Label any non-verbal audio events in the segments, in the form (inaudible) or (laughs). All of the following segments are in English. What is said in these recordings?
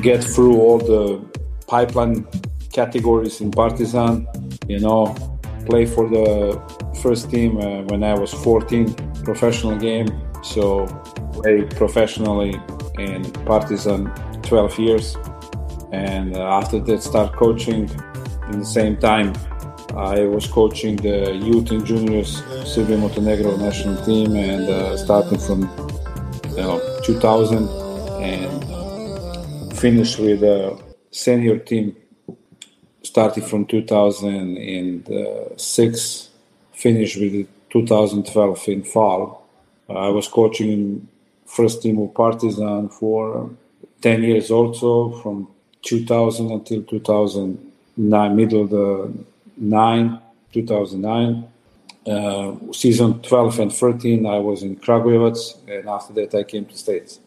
Get through all the pipeline categories in Partizan, you know, play for the first team uh, when I was 14, professional game. So play professionally in Partizan 12 years. And uh, after that, start coaching. In the same time, I was coaching the youth and juniors Serbia Montenegro national team, and uh, starting from you know 2000 and finished with a senior team starting from 2006, finished with 2012 in fall. I was coaching in first team of Partizan for 10 years also, from 2000 until 2009, middle of the nine, 2009. Uh, season 12 and 13, I was in Kragujevac, and after that, I came to States.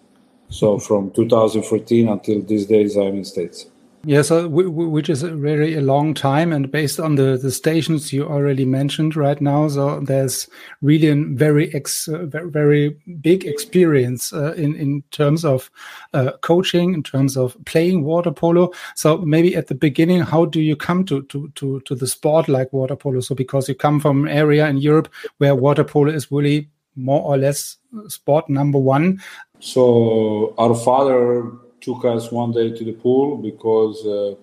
So from 2014 until these days, I'm in States. Yeah, so which is really a long time, and based on the the stations you already mentioned right now, so there's really a very ex, uh, very big experience uh, in in terms of uh, coaching, in terms of playing water polo. So maybe at the beginning, how do you come to to to to the sport like water polo? So because you come from an area in Europe where water polo is really more or less sport number one. So our father took us one day to the pool because uh,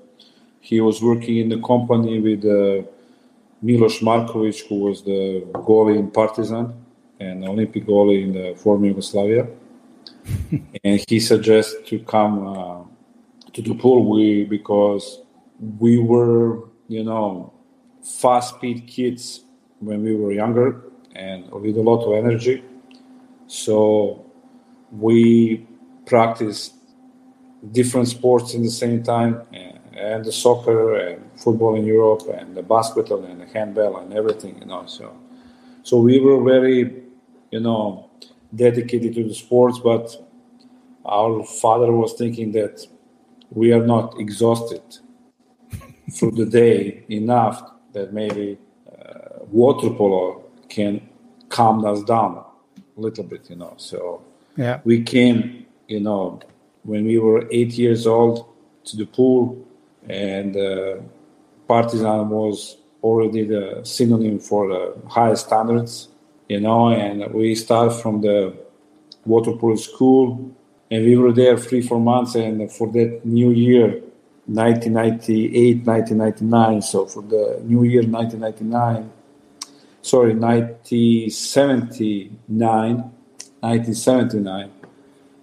he was working in the company with uh, Milos Markovic, who was the goalie in Partizan and Olympic goalie in the former Yugoslavia. (laughs) and he suggested to come uh, to the pool we, because we were, you know, fast speed kids when we were younger and with a lot of energy. So we practice different sports in the same time, and, and the soccer and football in Europe, and the basketball and the handball and everything, you know. So, so we were very, you know, dedicated to the sports, but our father was thinking that we are not exhausted (laughs) through the day enough that maybe uh, water polo can calm us down a little bit, you know. So yeah, we came, you know, when we were eight years old to the pool, and uh, Partizan was already the synonym for the highest standards, you know. And we start from the water polo school, and we were there three, four months. And for that new year, 1998, 1999. So for the new year, 1999 sorry, 1979, 1979.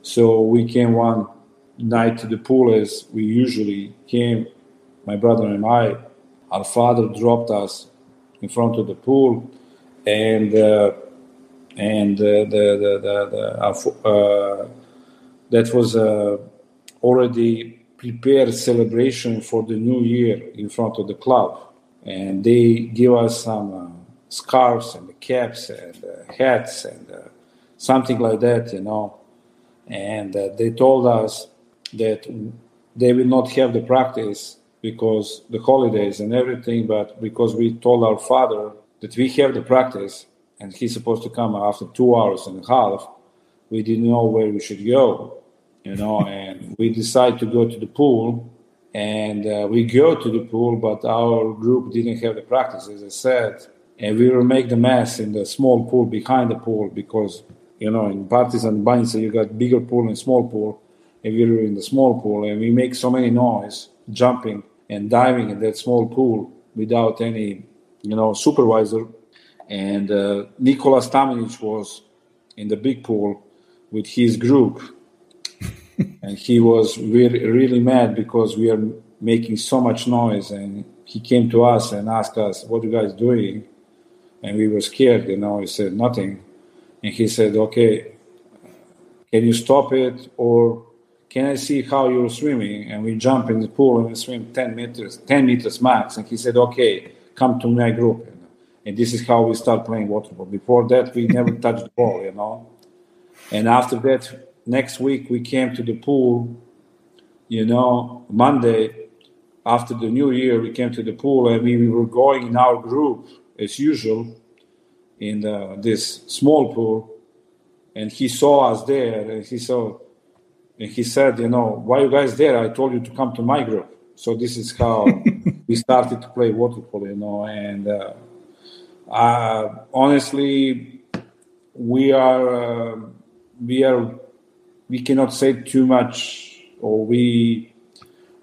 So we came one night to the pool as we usually came, my brother and I. Our father dropped us in front of the pool, and uh, and uh, the, the, the, uh, that was uh, already prepared celebration for the new year in front of the club, and they give us some uh, scarves and caps and uh, hats and something like that, you know. And uh, they told us that they will not have the practice because the holidays and everything, but because we told our father that we have the practice and he's supposed to come after two hours and a half, we didn't know where we should go, you know, (laughs) and we decided to go to the pool and uh, we go to the pool, but our group didn't have the practice, as I said and we will make the mess in the small pool behind the pool because you know in Partizan Banjica you got bigger pool and small pool, and we were in the small pool and we make so many noise jumping and diving in that small pool without any you know supervisor, and uh, Nikola Stamenic was in the big pool with his group, (laughs) and he was really really mad because we are making so much noise. And he came to us and asked us, "What you guys doing?" And we were scared. You know, he said nothing, and he said, "Okay, can you stop it or?" Can I see how you're swimming? And we jump in the pool and we swim 10 meters, 10 meters max. And he said, Okay, come to my group. And this is how we start playing water polo. Before that, we never (laughs) touched the ball, you know. And after that, next week we came to the pool. You know, Monday after the New Year, we came to the pool and we, we were going in our group as usual in the, this small pool. And he saw us there, and he saw, and he said, you know, why you guys there? I told you to come to my group. So this is how (laughs) we started to play water polo, you know, and. Uh, uh, honestly, we are uh, we are we cannot say too much, or we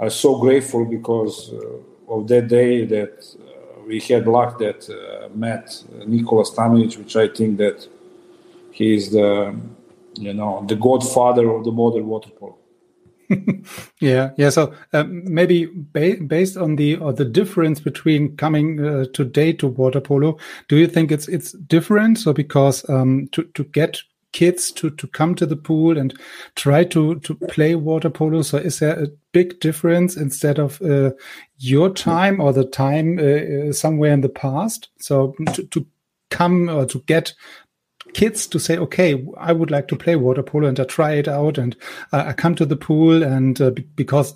are so grateful because uh, of that day that uh, we had luck that uh, met Nikola Stamenic, which I think that he is the you know the godfather of the modern water polo. (laughs) yeah, yeah. So um, maybe ba based on the or the difference between coming uh, today to water polo, do you think it's it's different? So because um, to to get kids to to come to the pool and try to to play water polo, so is there a big difference instead of uh, your time or the time uh, uh somewhere in the past? So to, to come or to get kids to say, okay, I would like to play water polo and I try it out and uh, I come to the pool and uh, because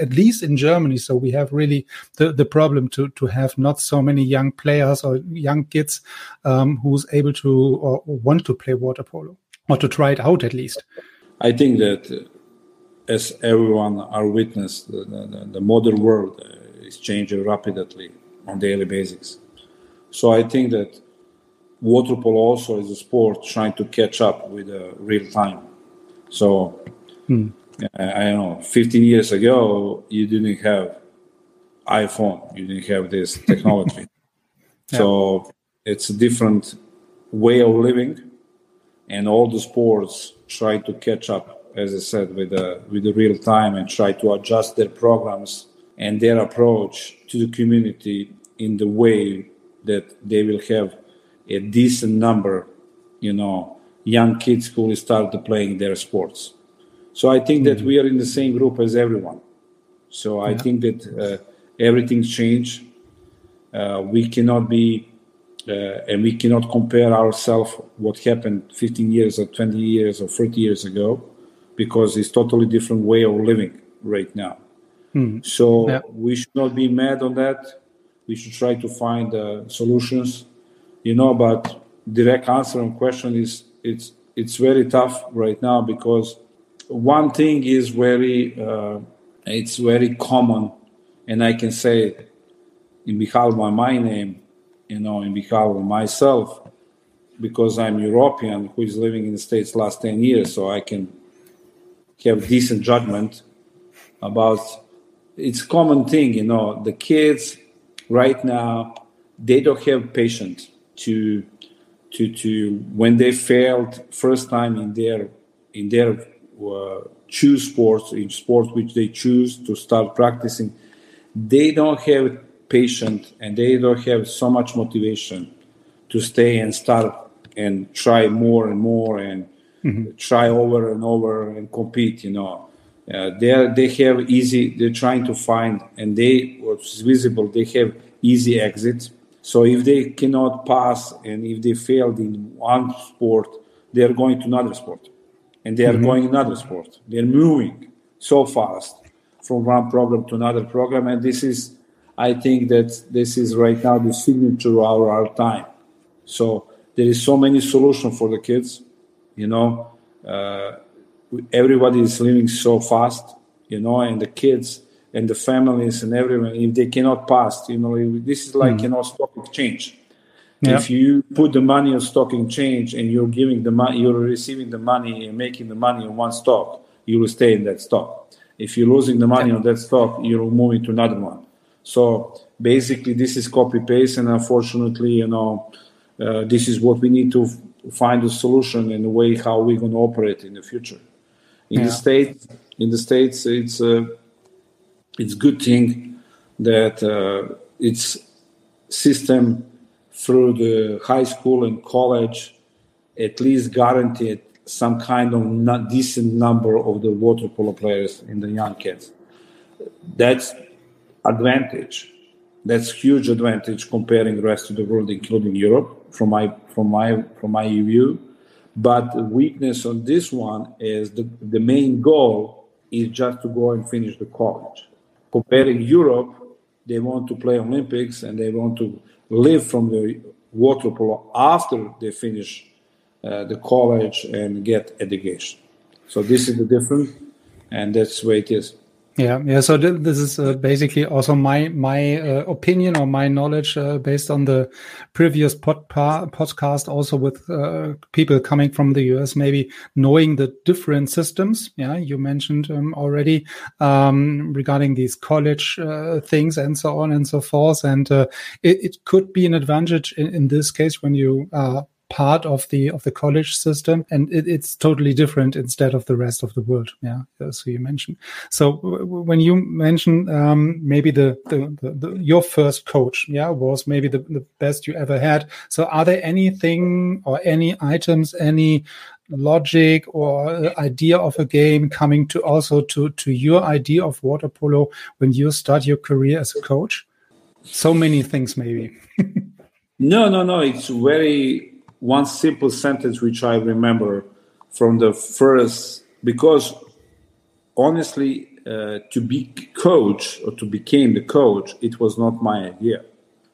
at least in Germany, so we have really the, the problem to, to have not so many young players or young kids um, who's able to or want to play water polo or to try it out at least. I think that uh, as everyone are witness, the, the, the modern world uh, is changing rapidly on daily basis. So I think that water polo also is a sport trying to catch up with uh, real time. So hmm. I don't know, 15 years ago, you didn't have iPhone, you didn't have this (laughs) technology. yeah. So it's a different way of living, and all the sports try to catch up, as I said, with the with the real time and try to adjust their programs and their approach to the community in the way that they will have a decent number, you know, young kids who will start playing their sports. So I think mm-hmm. that we are in the same group as everyone. So I yeah. think that uh, everything's changed. Uh, we cannot be, uh, and we cannot compare ourselves what happened 15 years or 20 years or 30 years ago, because it's totally different way of living right now. Mm. So yeah. we should not be mad on that. We should try to find uh, solutions you know but direct answer on question is it's it's very tough right now because one thing is very uh, it's very common and i can say in behalf of my name you know in behalf of myself because i'm european who is living in the states last 10 years so i can have decent judgment about it's common thing you know the kids right now they don't have patience to to to when they failed first time in their in their uh, choose sports in sports which they choose to start practicing they don't have patience and they don't have so much motivation to stay and start and try more and more and mm-hmm. try over and over and compete you know uh, they they have easy they're trying to find and they what's visible they have easy exits so if they cannot pass and if they failed in one sport, they are going to another sport, and they are mm-hmm. going another sport. They are moving so fast from one program to another program, and this is, I think that this is right now the signature of our, our time. So there is so many solutions for the kids, you know. Uh, everybody is living so fast, you know, and the kids and the families and everyone if they cannot pass you know this is like mm. you know stock exchange yeah. if you put the money on stock exchange and you're giving the money you're receiving the money and making the money on one stock you will stay in that stock if you're losing the money yeah. on that stock you're moving to another one so basically this is copy paste and unfortunately you know uh, this is what we need to find a solution and a way how we're going to operate in the future in yeah. the states in the states it's uh, it's good thing that uh, its system through the high school and college at least guaranteed some kind of not decent number of the water polo players in the young kids. That's advantage. That's huge advantage comparing the rest of the world, including Europe, from my from my from my view. But the weakness on this one is the, the main goal is just to go and finish the college. Comparing Europe, they want to play Olympics and they want to live from the water polo after they finish uh, the college and get education. So this is the difference, and that's the way it is. Yeah, yeah. So th this is uh, basically also my my uh, opinion or my knowledge uh, based on the previous pod podcast, also with uh, people coming from the US, maybe knowing the different systems. Yeah, you mentioned um, already um, regarding these college uh, things and so on and so forth, and uh, it, it, could be an advantage in, in this case when you are part of the of the college system and it, it's totally different instead of the rest of the world. Yeah so you mentioned. So when you mentioned um, maybe the, the, the, the, your first coach yeah was maybe the, the best you ever had. So are there anything or any items any logic or idea of a game coming to also to to your idea of water polo when you start your career as a coach? So many things maybe. (laughs) No no no. It's very one simple sentence which I remember from the first because honestly uh, to be coach or to become the coach it was not my idea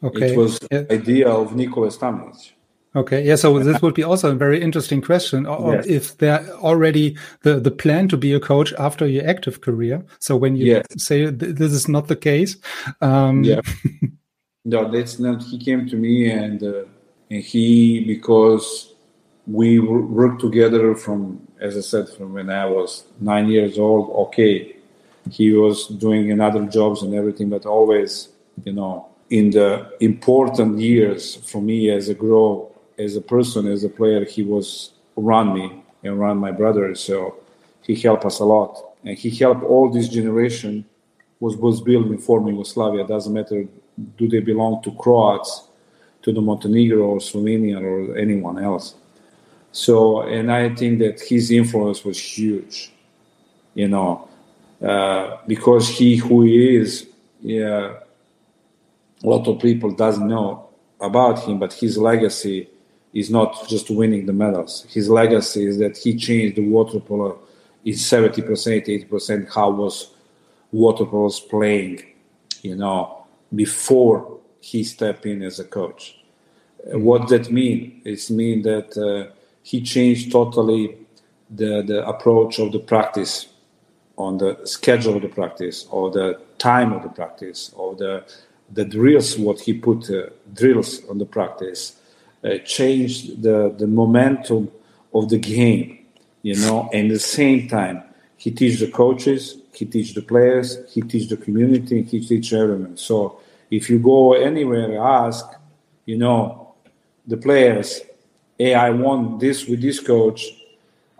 okay. it was yeah. the idea of Nikola Stamenic Okay, yeah. So this would be also a very interesting question. Yes. If there already the the plan to be a coach after your active career. So when you yes. say th this is not the case, um, yeah, (laughs) no, that's not. He came to me and uh, and he because we worked together from as i said from when i was nine years old okay he was doing another jobs and everything but always you know in the important years for me as a grow as a person as a player he was around me and around my brother so he helped us a lot. And he helped all this generation was was built in former yugoslavia. Doesn't matter do they belong to croats to the Montenegro or Slovenia or anyone else. So, and I think that his influence was huge, you know, uh, because he who he is, yeah, a lot of people doesn't know about him, but his legacy is not just winning the medals. His legacy is that he changed the water polo in 70%, 80% how was water polo playing, you know, before he stepped in as a coach. Mm-hmm. What that mean? It mean that uh, he changed totally the the approach of the practice, on the schedule of the practice, or the time of the practice, or the the drills. What he put uh, drills on the practice uh, changed the the momentum of the game. You know, and at the same time, he teach the coaches, he teach the players, he teach the community, he teach everyone. So if you go anywhere, ask, you know, the players, hey, I want this with this coach,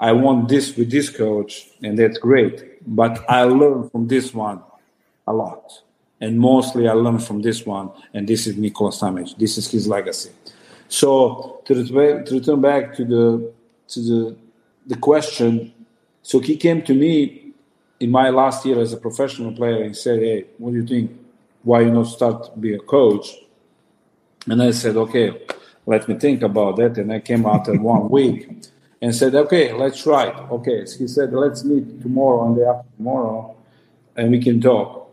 I want this with this coach, and that's great. But I learn from this one a lot. And mostly I learn from this one, and this is Nikola Stamenic. This is his legacy. So to return back to the to the the question, so he came to me in my last year as a professional player and said, "Hey, what do you think? Why you not start be a coach?" And I said, "Okay, let me think about that. And I came after one week and said, okay, let's try it. Okay. So he said, let's meet tomorrow and the after tomorrow and we can talk.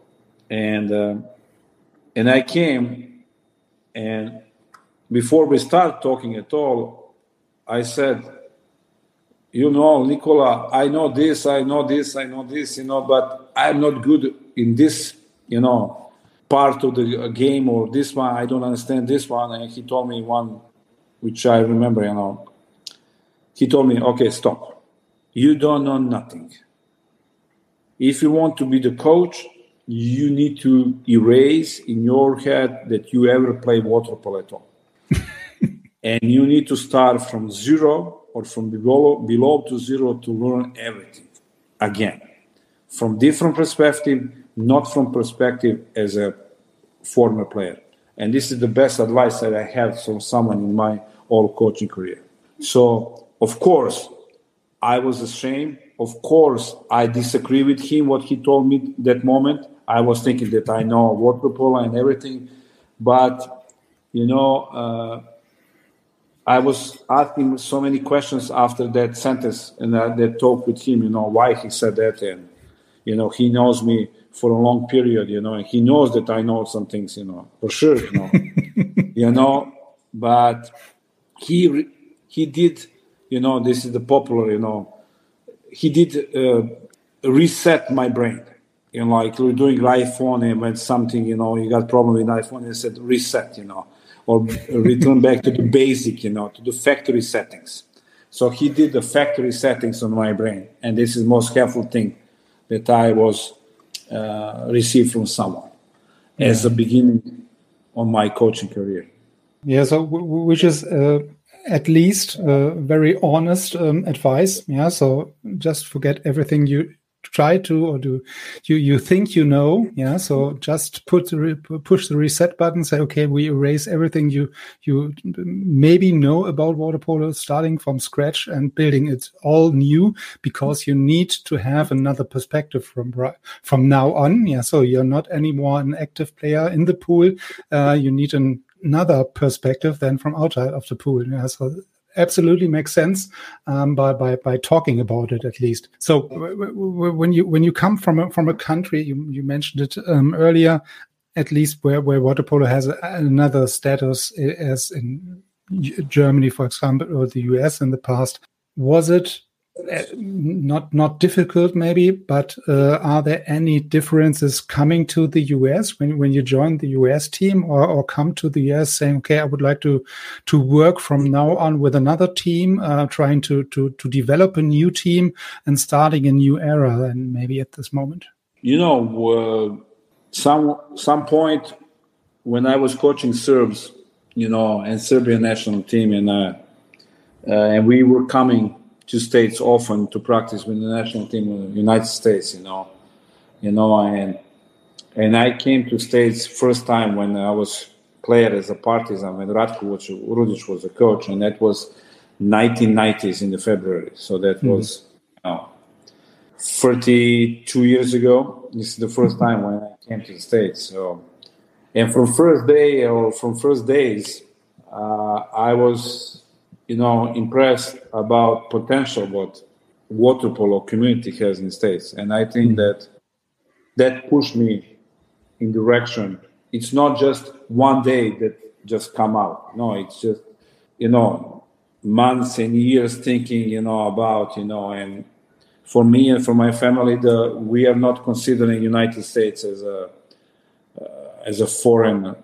And, uh, and I came and before we start talking at all, I said, you know, Nikola, I know this, I know this, I know this, you know, but I'm not good in this, you know, part of the uh, game or this one i don't understand this one and he told me one which i remember you know. He told me okay stop. You don't know nothing. If you want to be the coach you need to erase in your head that you ever play water polo at all and you need to start from zero or from below, below to zero to learn everything again. From different perspective not from perspective as a former player. And this is the best advice that I had from someone in my whole coaching career. So, of course, I was ashamed. Of course, I disagree with him, what he told me that moment. I was thinking that I know water polo and everything. But, you know, uh, I was asking so many questions after that sentence and uh, that talk with him, you know, why he said that. And, you know, he knows me for a long period, you know, and he knows that I know some things, you know, for sure, you know, (laughs) you know, but he, he did, you know, this is the popular, you know, he did uh, reset my brain. You know, like we're doing iPhone and when something, you know, you got problem with iPhone, he said reset, you know or (laughs) return back to the basic, you know, to the factory settings. So he did the factory settings on my brain, and this is the most helpful thing that I was uh, received from someone yeah. as a beginning on my coaching career. Yeah, so which is uh, at least uh, very honest um, advice. Yeah, so just forget everything you try to or do you you think you know yeah so just put the push the reset button say okay we erase everything you you maybe know about water polo starting from scratch and building it all new because you need to have another perspective from from now on yeah so you're not anymore an active player in the pool uh, you need an another perspective than from outside of the pool. Yeah, so absolutely makes sense um, by, by by talking about it at least. So when you when you come from a, from a country, you, you mentioned it um, earlier, at least where where water polo has another status as in Germany, for example, or the US in the past. Was it not not difficult maybe but uh, are there any differences coming to the US when when you join the US team or, or come to the US saying okay I would like to to work from now on with another team uh, trying to to to develop a new team and starting a new era and maybe at this moment you know uh, some some point when I was coaching Serbs you know and Serbian national team and uh, uh, and we were coming to states often to practice with the national team in the United States, you know, you know, and and I came to states first time when I was player as a Partizan when Ratko Rudic was a coach, and that was 1990s in the February. So that mm-hmm. was you know, 32 years ago. This is the first time when I came to the states. So, and from first day or from first days, uh, I was you know, impressed about potential what water polo community has in states, and I think mm-hmm. that that pushed me in direction. It's not just one day that just come out. No, it's just you know months and years thinking you know about you know and for me and for my family the we are not considering united states as a uh, as a foreign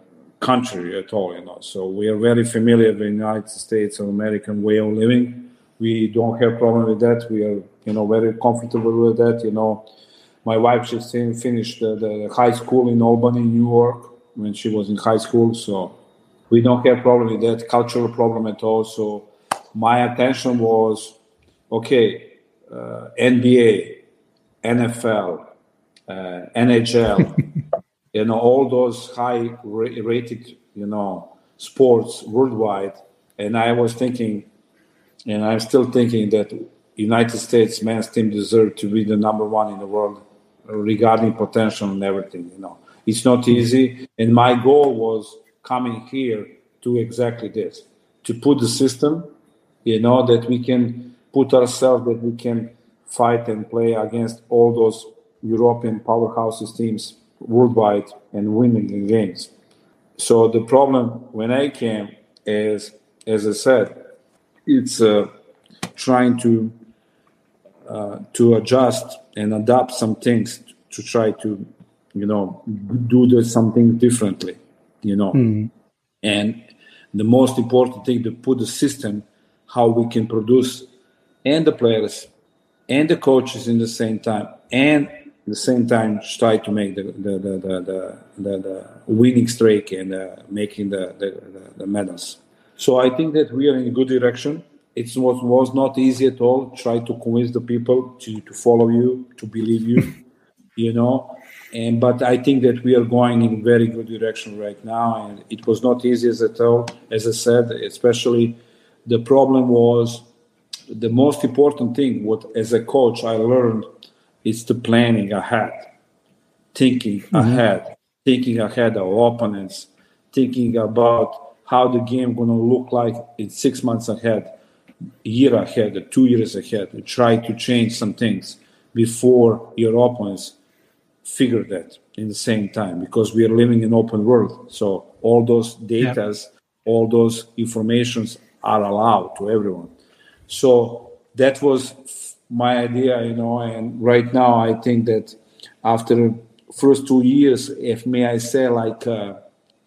country at all, you know. So we are very familiar with the United States of American way of living. We don't have problem with that. We are, you know, very comfortable with that. You know, my wife just finished the, the high school in Albany, New York, when she was in high school. So we don't have problem with that cultural problem at all. So my attention was, okay, uh, NBA, NFL, uh, NHL. You know all those high rated you know sports worldwide. And i was thinking and i'm still thinking that united states men's team deserve to be the number one in the world regarding potential and everything you know. It's not easy. And my goal was coming here to exactly this to put the system you know that we can put ourselves that we can fight and play against all those european powerhouses teams worldwide and winning in games. So the problem when I came is, as I said, it's uh, trying to uh, to adjust and adapt some things to try to, you know, do the, something differently, you know. Mm. And the most important thing to put the system how we can produce and the players and the coaches in the same time and the same time try to make the the the the, the, the winning streak and uh, making the, the, the medals. So I think that we are in a good direction. It was was not easy at all. Try to convince the people to, to follow you, to believe you, (laughs) you know. and but I think that we are going in very good direction right now, and it was not easy as at all. As I said, especially the problem was the most important thing. What as a coach I learned is the planning ahead, thinking mm-hmm. ahead, thinking ahead of opponents, thinking about how the game going to look like in six months ahead, year ahead, two years ahead. And try to change some things before your opponents figure that in the same time because we are living in open world so all those datas yeah. all those informations are allowed to everyone so that was my idea you know and right now i think that after first two years if may i say like uh,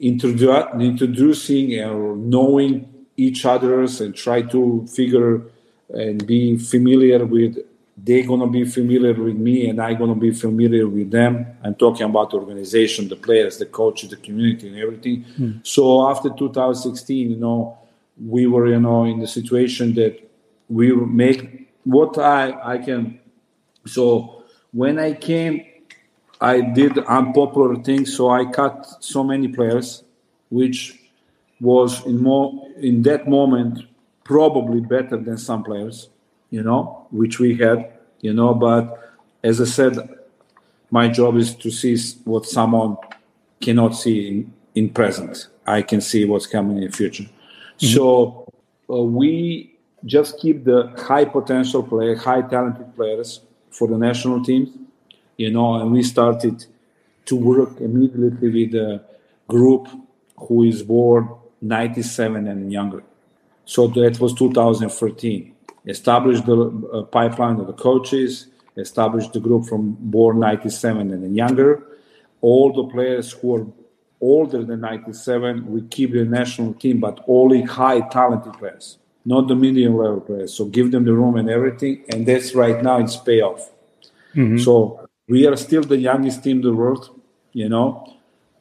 introdu- introducing or knowing each others and try to figure and be familiar with they're gonna be familiar with me and I'm gonna be familiar with them. I'm talking about the organization, the players, the coaches, the community, and everything. Mm. So after 2016, you know, we were, you know, in the situation that we make what I I can. So when I came, I did unpopular things. So I cut so many players, which was in more in that moment probably better than some players you know, which we had, you know. But as I said, my job is to see what someone cannot see in, in present. I can see what's coming in the future. Mm-hmm. So uh, we just keep the high potential player, high talented players for the national teams, you know, and we started to work immediately with a group who is born 97 and younger. So that was 2013 established the uh, pipeline of the coaches, established the group from born 97 and younger. All the players who are older than 97, we keep the national team, but only high talented players, not the medium level players. So give them the room and everything. And that's right now it's payoff. Mm-hmm. So we are still the youngest team in the world, you know,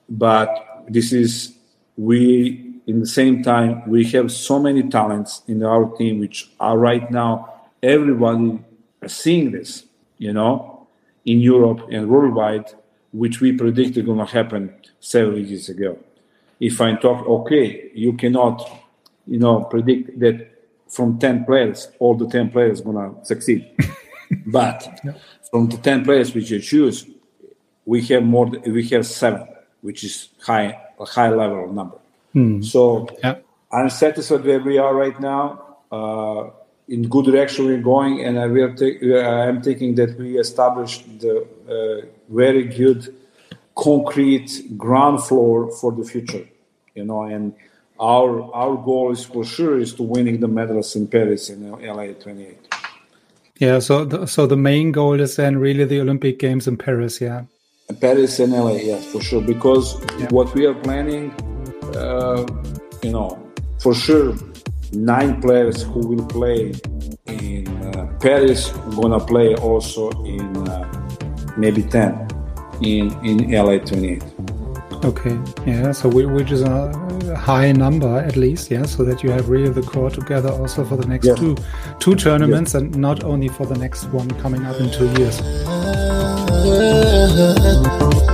but this is, we in the same time, we have so many talents in our team, which are right now everybody are seeing this, you know, in Europe and worldwide, which we predicted going to happen several years ago. If I talk, okay, you cannot, you know, predict that from 10 players, all the 10 players going to succeed. (laughs) but yeah. from the 10 players which you choose, we have more, we have seven, which is high, a high level number. Mm. So yeah. I'm satisfied where we are right now. Uh, in good direction we're going, and I will take. I am thinking that we established the uh, very good concrete ground floor for the future. You know, and our our goal is for sure is to winning the medals in Paris in LA 28. Yeah, so the, so the main goal is then really the Olympic Games in Paris, yeah. Paris and LA, yes, for sure. Because yeah. what we are planning uh, you know, for sure, nine players who will play in uh, Paris gonna play also in uh, maybe ten in in LA 28. Okay, yeah, so we, which is a high number at least, yeah, so that you have really the core together also for the next two two tournaments and not only for the next one coming up in two years. (laughs)